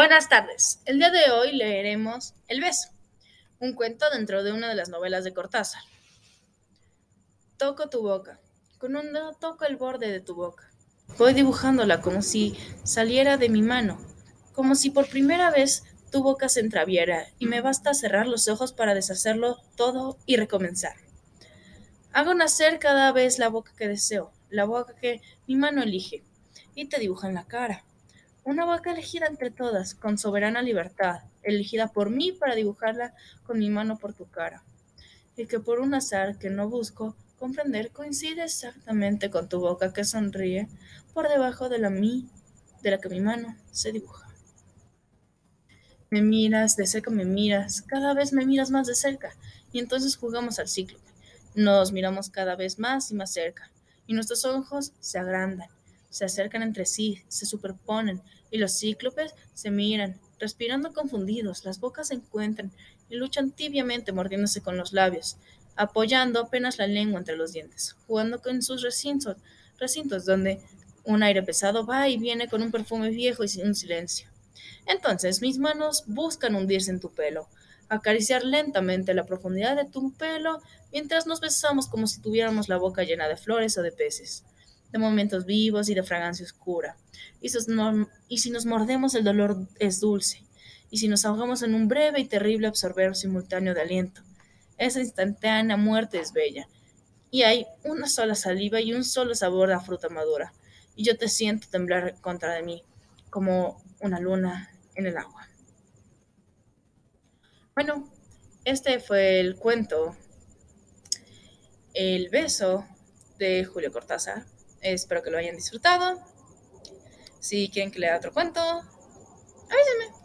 Buenas tardes. El día de hoy leeremos El beso, un cuento dentro de una de las novelas de Cortázar. Toco tu boca. Con un dedo toco el borde de tu boca. Voy dibujándola como si saliera de mi mano, como si por primera vez tu boca se entreabriera y me basta cerrar los ojos para deshacerlo todo y recomenzar. Hago nacer cada vez la boca que deseo, la boca que mi mano elige, y te dibuja en la cara una boca elegida entre todas, con soberana libertad, elegida por mí para dibujarla con mi mano por tu cara, y que por un azar que no busco comprender coincide exactamente con tu boca que sonríe por debajo de la mí, de la que mi mano se dibuja. Me miras, de cerca me miras, cada vez me miras más de cerca, y entonces jugamos al ciclo. Nos miramos cada vez más y más cerca, y nuestros ojos se agrandan, se acercan entre sí, se superponen, y los cíclopes se miran, respirando confundidos, las bocas se encuentran y luchan tibiamente mordiéndose con los labios, apoyando apenas la lengua entre los dientes, jugando con sus recintos, recintos donde un aire pesado va y viene con un perfume viejo y un silencio. Entonces mis manos buscan hundirse en tu pelo, acariciar lentamente la profundidad de tu pelo mientras nos besamos como si tuviéramos la boca llena de flores o de peces de momentos vivos y de fragancia oscura. Y, si nos mordemos el dolor es dulce, y si nos ahogamos en un breve y terrible absorber simultáneo de aliento, esa instantánea muerte es bella, y hay una sola saliva y un solo sabor a fruta madura, y yo te siento temblar contra de mí, como una luna en el agua. Bueno, este fue el cuento El beso de Julio Cortázar. Espero que lo hayan disfrutado. Si quieren que lea otro cuento, avísenme.